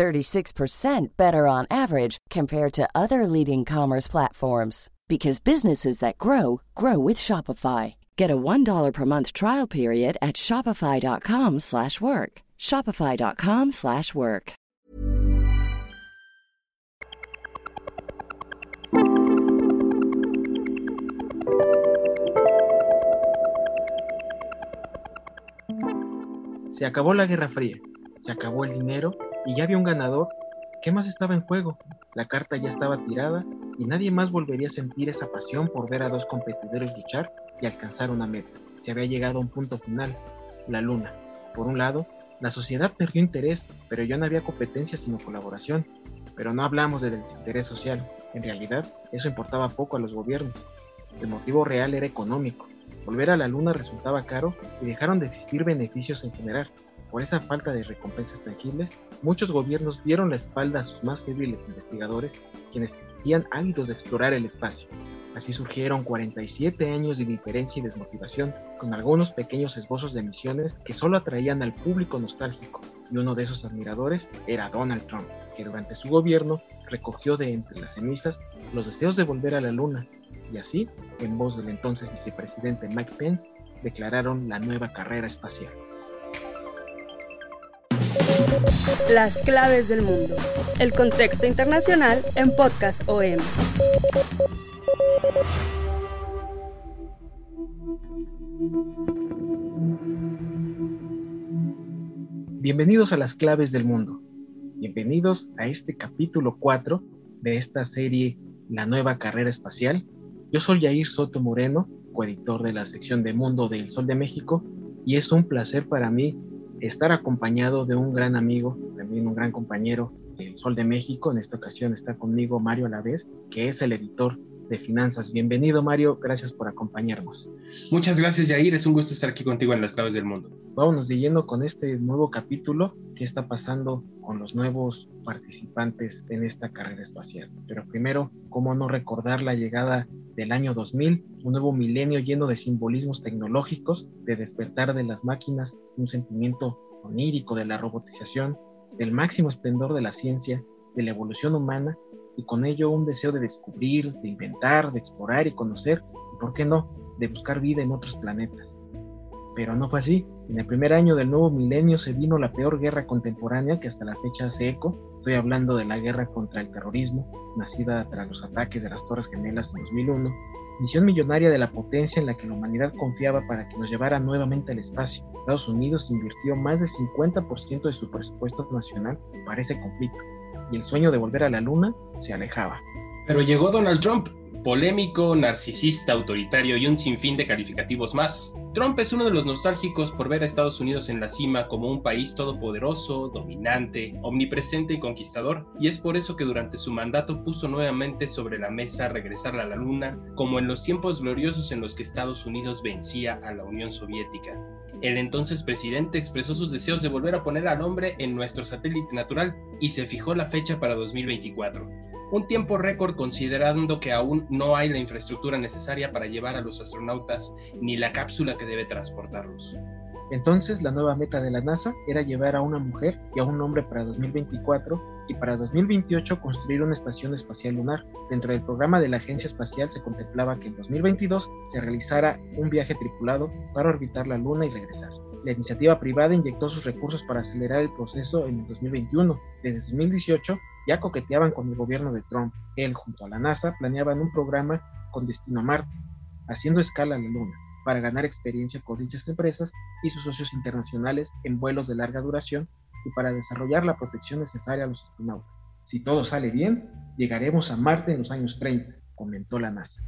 36% better on average compared to other leading commerce platforms because businesses that grow grow with Shopify. Get a $1 per month trial period at shopify.com/work. shopify.com/work. Se acabó la Guerra Fría, se acabó el dinero y ya había un ganador. ¿Qué más estaba en juego? La carta ya estaba tirada y nadie más volvería a sentir esa pasión por ver a dos competidores luchar y alcanzar una meta. Se había llegado a un punto final, la luna. Por un lado, la sociedad perdió interés, pero ya no había competencia sino colaboración. Pero no hablamos de desinterés social. En realidad, eso importaba poco a los gobiernos. El motivo real era económico. Volver a la luna resultaba caro y dejaron de existir beneficios en general. Por esa falta de recompensas tangibles, muchos gobiernos dieron la espalda a sus más febriles investigadores, quienes sentían ávidos de explorar el espacio. Así surgieron 47 años de indiferencia y desmotivación, con algunos pequeños esbozos de misiones que solo atraían al público nostálgico, y uno de esos admiradores era Donald Trump, que durante su gobierno recogió de entre las cenizas los deseos de volver a la Luna, y así, en voz del entonces vicepresidente Mike Pence, declararon la nueva carrera espacial. Las claves del mundo. El contexto internacional en Podcast OM. Bienvenidos a las claves del mundo. Bienvenidos a este capítulo 4 de esta serie La nueva carrera espacial. Yo soy Yair Soto Moreno, coeditor de la sección de Mundo del Sol de México, y es un placer para mí estar acompañado de un gran amigo, también un gran compañero del Sol de México. En esta ocasión está conmigo Mario Alavés, que es el editor de finanzas. Bienvenido Mario, gracias por acompañarnos. Muchas gracias Yair, es un gusto estar aquí contigo en las claves del mundo. Vámonos de con este nuevo capítulo, qué está pasando con los nuevos participantes en esta carrera espacial. Pero primero, ¿cómo no recordar la llegada del año 2000, un nuevo milenio lleno de simbolismos tecnológicos, de despertar de las máquinas, un sentimiento onírico de la robotización, del máximo esplendor de la ciencia, de la evolución humana y con ello un deseo de descubrir, de inventar, de explorar y conocer, y por qué no, de buscar vida en otros planetas. Pero no fue así. En el primer año del nuevo milenio se vino la peor guerra contemporánea que hasta la fecha hace eco. Estoy hablando de la guerra contra el terrorismo, nacida tras los ataques de las Torres Gemelas en 2001, misión millonaria de la potencia en la que la humanidad confiaba para que nos llevara nuevamente al espacio. Estados Unidos invirtió más del 50% de su presupuesto nacional para ese conflicto y el sueño de volver a la luna se alejaba. Pero llegó Donald Trump, polémico, narcisista, autoritario y un sinfín de calificativos más. Trump es uno de los nostálgicos por ver a Estados Unidos en la cima como un país todopoderoso, dominante, omnipresente y conquistador, y es por eso que durante su mandato puso nuevamente sobre la mesa regresar a la luna, como en los tiempos gloriosos en los que Estados Unidos vencía a la Unión Soviética. El entonces presidente expresó sus deseos de volver a poner al hombre en nuestro satélite natural y se fijó la fecha para 2024. Un tiempo récord considerando que aún no hay la infraestructura necesaria para llevar a los astronautas ni la cápsula que debe transportarlos. Entonces la nueva meta de la NASA era llevar a una mujer y a un hombre para 2024 y para 2028 construir una estación espacial lunar. Dentro del programa de la Agencia Espacial se contemplaba que en 2022 se realizara un viaje tripulado para orbitar la Luna y regresar. La iniciativa privada inyectó sus recursos para acelerar el proceso en el 2021. Desde 2018 ya coqueteaban con el gobierno de Trump. Él, junto a la NASA, planeaban un programa con destino a Marte, haciendo escala a la Luna, para ganar experiencia con dichas empresas y sus socios internacionales en vuelos de larga duración y para desarrollar la protección necesaria a los astronautas. Si todo sale bien, llegaremos a Marte en los años 30, comentó la NASA.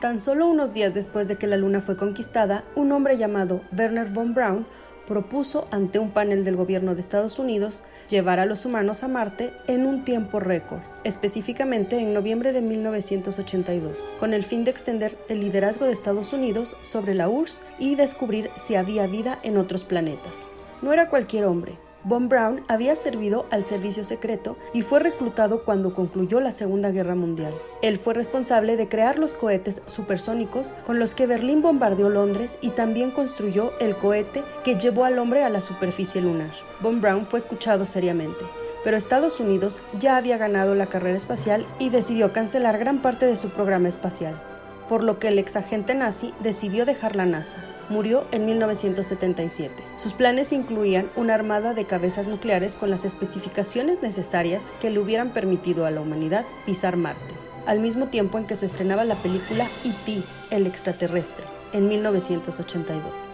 Tan solo unos días después de que la Luna fue conquistada, un hombre llamado Werner von Braun propuso ante un panel del gobierno de Estados Unidos llevar a los humanos a Marte en un tiempo récord, específicamente en noviembre de 1982, con el fin de extender el liderazgo de Estados Unidos sobre la URSS y descubrir si había vida en otros planetas. No era cualquier hombre, Von Braun había servido al servicio secreto y fue reclutado cuando concluyó la Segunda Guerra Mundial. Él fue responsable de crear los cohetes supersónicos con los que Berlín bombardeó Londres y también construyó el cohete que llevó al hombre a la superficie lunar. Von Braun fue escuchado seriamente pero Estados Unidos ya había ganado la carrera espacial y decidió cancelar gran parte de su programa espacial por lo que el exagente nazi decidió dejar la NASA. Murió en 1977. Sus planes incluían una armada de cabezas nucleares con las especificaciones necesarias que le hubieran permitido a la humanidad pisar Marte, al mismo tiempo en que se estrenaba la película E.T., el extraterrestre, en 1982.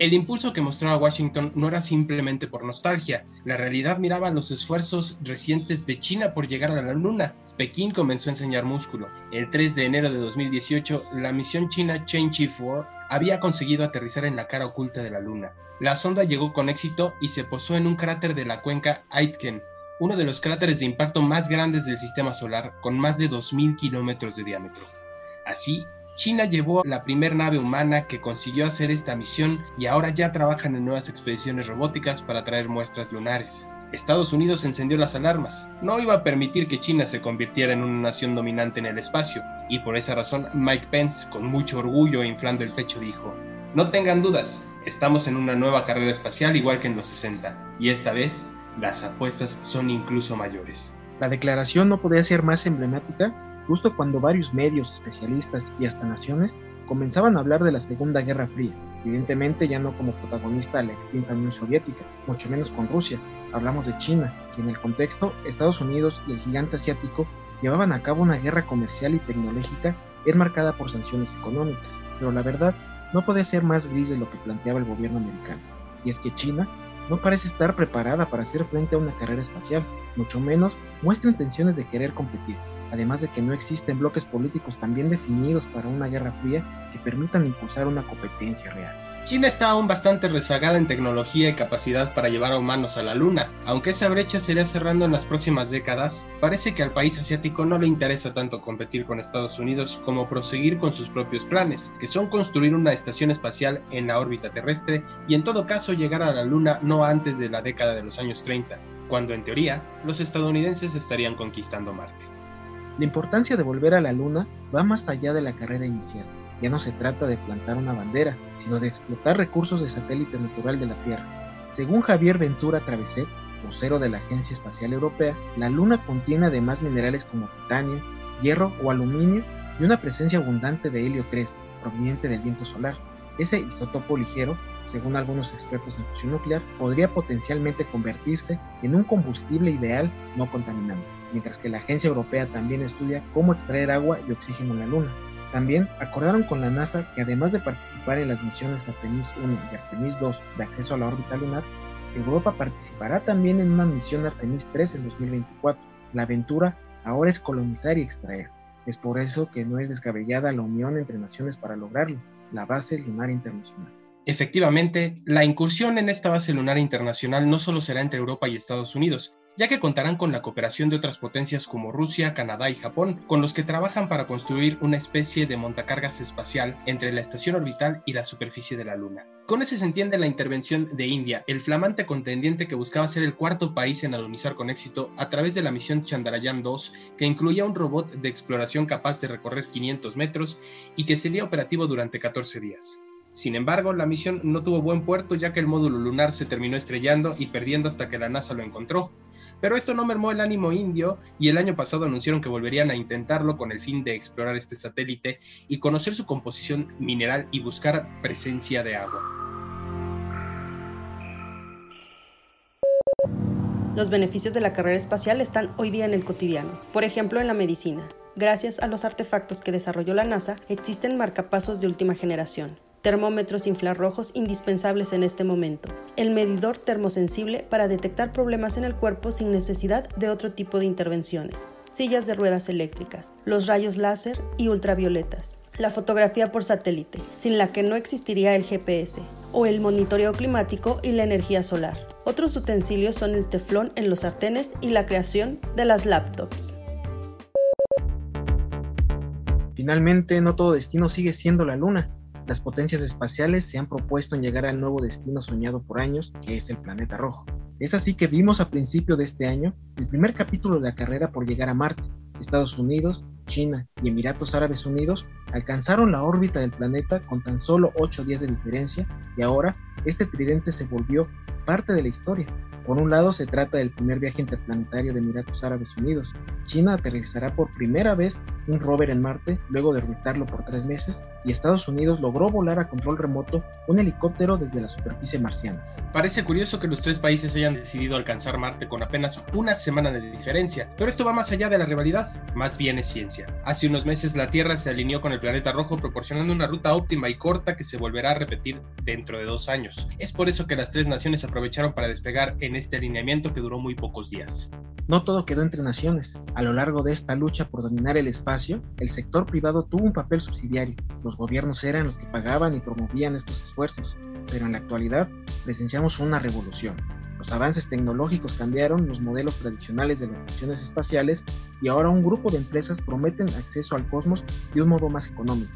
El impulso que mostraba Washington no era simplemente por nostalgia. La realidad miraba los esfuerzos recientes de China por llegar a la Luna. Pekín comenzó a enseñar músculo. El 3 de enero de 2018, la misión china Chang'e 4 había conseguido aterrizar en la cara oculta de la Luna. La sonda llegó con éxito y se posó en un cráter de la cuenca Aitken, uno de los cráteres de impacto más grandes del sistema solar, con más de 2.000 kilómetros de diámetro. Así, China llevó la primera nave humana que consiguió hacer esta misión y ahora ya trabajan en nuevas expediciones robóticas para traer muestras lunares. Estados Unidos encendió las alarmas. No iba a permitir que China se convirtiera en una nación dominante en el espacio, y por esa razón Mike Pence, con mucho orgullo e inflando el pecho, dijo, No tengan dudas, estamos en una nueva carrera espacial igual que en los 60, y esta vez las apuestas son incluso mayores. La declaración no podía ser más emblemática justo cuando varios medios, especialistas y hasta naciones comenzaban a hablar de la Segunda Guerra Fría, evidentemente ya no como protagonista de la extinta Unión Soviética, mucho menos con Rusia, hablamos de China, y en el contexto Estados Unidos y el gigante asiático llevaban a cabo una guerra comercial y tecnológica enmarcada por sanciones económicas, pero la verdad no puede ser más gris de lo que planteaba el gobierno americano, y es que China no parece estar preparada para hacer frente a una carrera espacial, mucho menos muestra intenciones de querer competir además de que no existen bloques políticos tan bien definidos para una guerra fría que permitan impulsar una competencia real. China está aún bastante rezagada en tecnología y capacidad para llevar a humanos a la Luna. Aunque esa brecha se irá cerrando en las próximas décadas, parece que al país asiático no le interesa tanto competir con Estados Unidos como proseguir con sus propios planes, que son construir una estación espacial en la órbita terrestre y en todo caso llegar a la Luna no antes de la década de los años 30, cuando en teoría los estadounidenses estarían conquistando Marte. La importancia de volver a la Luna va más allá de la carrera inicial. Ya no se trata de plantar una bandera, sino de explotar recursos de satélite natural de la Tierra. Según Javier Ventura Traveset, vocero de la Agencia Espacial Europea, la Luna contiene además minerales como titanio, hierro o aluminio y una presencia abundante de helio 3, proveniente del viento solar. Ese isótopo ligero, según algunos expertos en fusión nuclear, podría potencialmente convertirse en un combustible ideal no contaminante mientras que la Agencia Europea también estudia cómo extraer agua y oxígeno en la Luna. También acordaron con la NASA que además de participar en las misiones Artemis 1 y Artemis 2 de acceso a la órbita lunar, Europa participará también en una misión Artemis 3 en 2024. La aventura ahora es colonizar y extraer. Es por eso que no es descabellada la unión entre naciones para lograrlo, la base lunar internacional. Efectivamente, la incursión en esta base lunar internacional no solo será entre Europa y Estados Unidos, ya que contarán con la cooperación de otras potencias como Rusia, Canadá y Japón, con los que trabajan para construir una especie de montacargas espacial entre la estación orbital y la superficie de la Luna. Con ese se entiende la intervención de India, el flamante contendiente que buscaba ser el cuarto país en alunizar con éxito a través de la misión Chandrayaan 2, que incluía un robot de exploración capaz de recorrer 500 metros y que sería operativo durante 14 días. Sin embargo, la misión no tuvo buen puerto ya que el módulo lunar se terminó estrellando y perdiendo hasta que la NASA lo encontró. Pero esto no mermó el ánimo indio y el año pasado anunciaron que volverían a intentarlo con el fin de explorar este satélite y conocer su composición mineral y buscar presencia de agua. Los beneficios de la carrera espacial están hoy día en el cotidiano, por ejemplo en la medicina. Gracias a los artefactos que desarrolló la NASA, existen marcapasos de última generación, termómetros infrarrojos indispensables en este momento, el medidor termosensible para detectar problemas en el cuerpo sin necesidad de otro tipo de intervenciones, sillas de ruedas eléctricas, los rayos láser y ultravioletas, la fotografía por satélite, sin la que no existiría el GPS, o el monitoreo climático y la energía solar. Otros utensilios son el teflón en los sartenes y la creación de las laptops. Finalmente, no todo destino sigue siendo la Luna. Las potencias espaciales se han propuesto llegar al nuevo destino soñado por años, que es el planeta rojo. Es así que vimos a principio de este año el primer capítulo de la carrera por llegar a Marte. Estados Unidos, China y Emiratos Árabes Unidos alcanzaron la órbita del planeta con tan solo 8 días de diferencia y ahora este tridente se volvió parte de la historia. Por un lado, se trata del primer viaje interplanetario de Emiratos Árabes Unidos. China aterrizará por primera vez un rover en Marte luego de orbitarlo por tres meses y Estados Unidos logró volar a control remoto un helicóptero desde la superficie marciana. Parece curioso que los tres países hayan decidido alcanzar Marte con apenas una semana de diferencia, pero esto va más allá de la rivalidad, más bien es ciencia. Hace unos meses la Tierra se alineó con el planeta rojo proporcionando una ruta óptima y corta que se volverá a repetir dentro de dos años. Es por eso que las tres naciones aprovecharon para despegar en este alineamiento que duró muy pocos días. No todo quedó entre naciones. A lo largo de esta lucha por dominar el espacio, el sector privado tuvo un papel subsidiario. Los gobiernos eran los que pagaban y promovían estos esfuerzos pero en la actualidad presenciamos una revolución. Los avances tecnológicos cambiaron los modelos tradicionales de las misiones espaciales y ahora un grupo de empresas prometen acceso al cosmos de un modo más económico.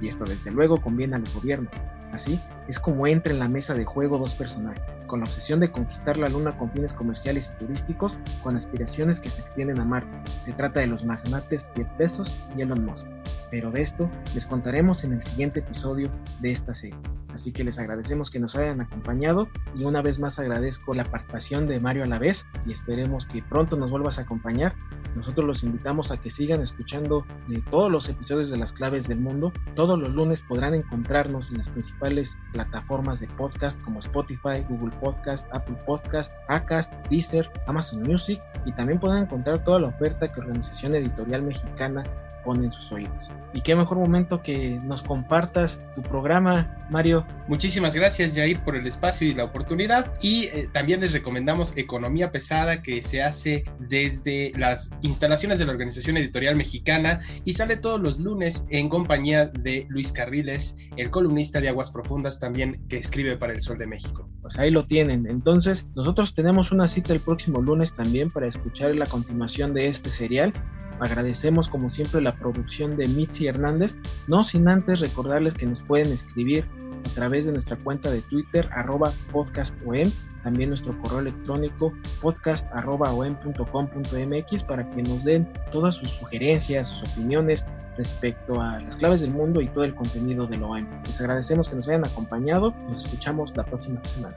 Y esto desde luego conviene a los gobiernos. Así es como entra en la mesa de juego dos personajes, con la obsesión de conquistar la Luna con fines comerciales y turísticos, con aspiraciones que se extienden a Marte. Se trata de los magnates Jeff Bezos y Elon Musk. Pero de esto les contaremos en el siguiente episodio de esta serie. Así que les agradecemos que nos hayan acompañado y una vez más agradezco la participación de Mario a la vez y esperemos que pronto nos vuelvas a acompañar. Nosotros los invitamos a que sigan escuchando de todos los episodios de las claves del mundo. Todos los lunes podrán encontrarnos en las principales plataformas de podcast como Spotify, Google Podcast, Apple Podcast, Acast, Deezer, Amazon Music y también podrán encontrar toda la oferta que Organización Editorial Mexicana ponen sus oídos. Y qué mejor momento que nos compartas tu programa, Mario. Muchísimas gracias, Jair, por el espacio y la oportunidad. Y eh, también les recomendamos Economía Pesada, que se hace desde las instalaciones de la Organización Editorial Mexicana y sale todos los lunes en compañía de Luis Carriles, el columnista de Aguas Profundas también que escribe para El Sol de México. Pues ahí lo tienen. Entonces, nosotros tenemos una cita el próximo lunes también para escuchar la continuación de este serial Agradecemos como siempre la producción de Mitzi Hernández, no sin antes recordarles que nos pueden escribir a través de nuestra cuenta de Twitter arroba podcastom, también nuestro correo electrónico podcast.om.com.mx para que nos den todas sus sugerencias, sus opiniones respecto a las claves del mundo y todo el contenido de la OEM. Les agradecemos que nos hayan acompañado, nos escuchamos la próxima semana.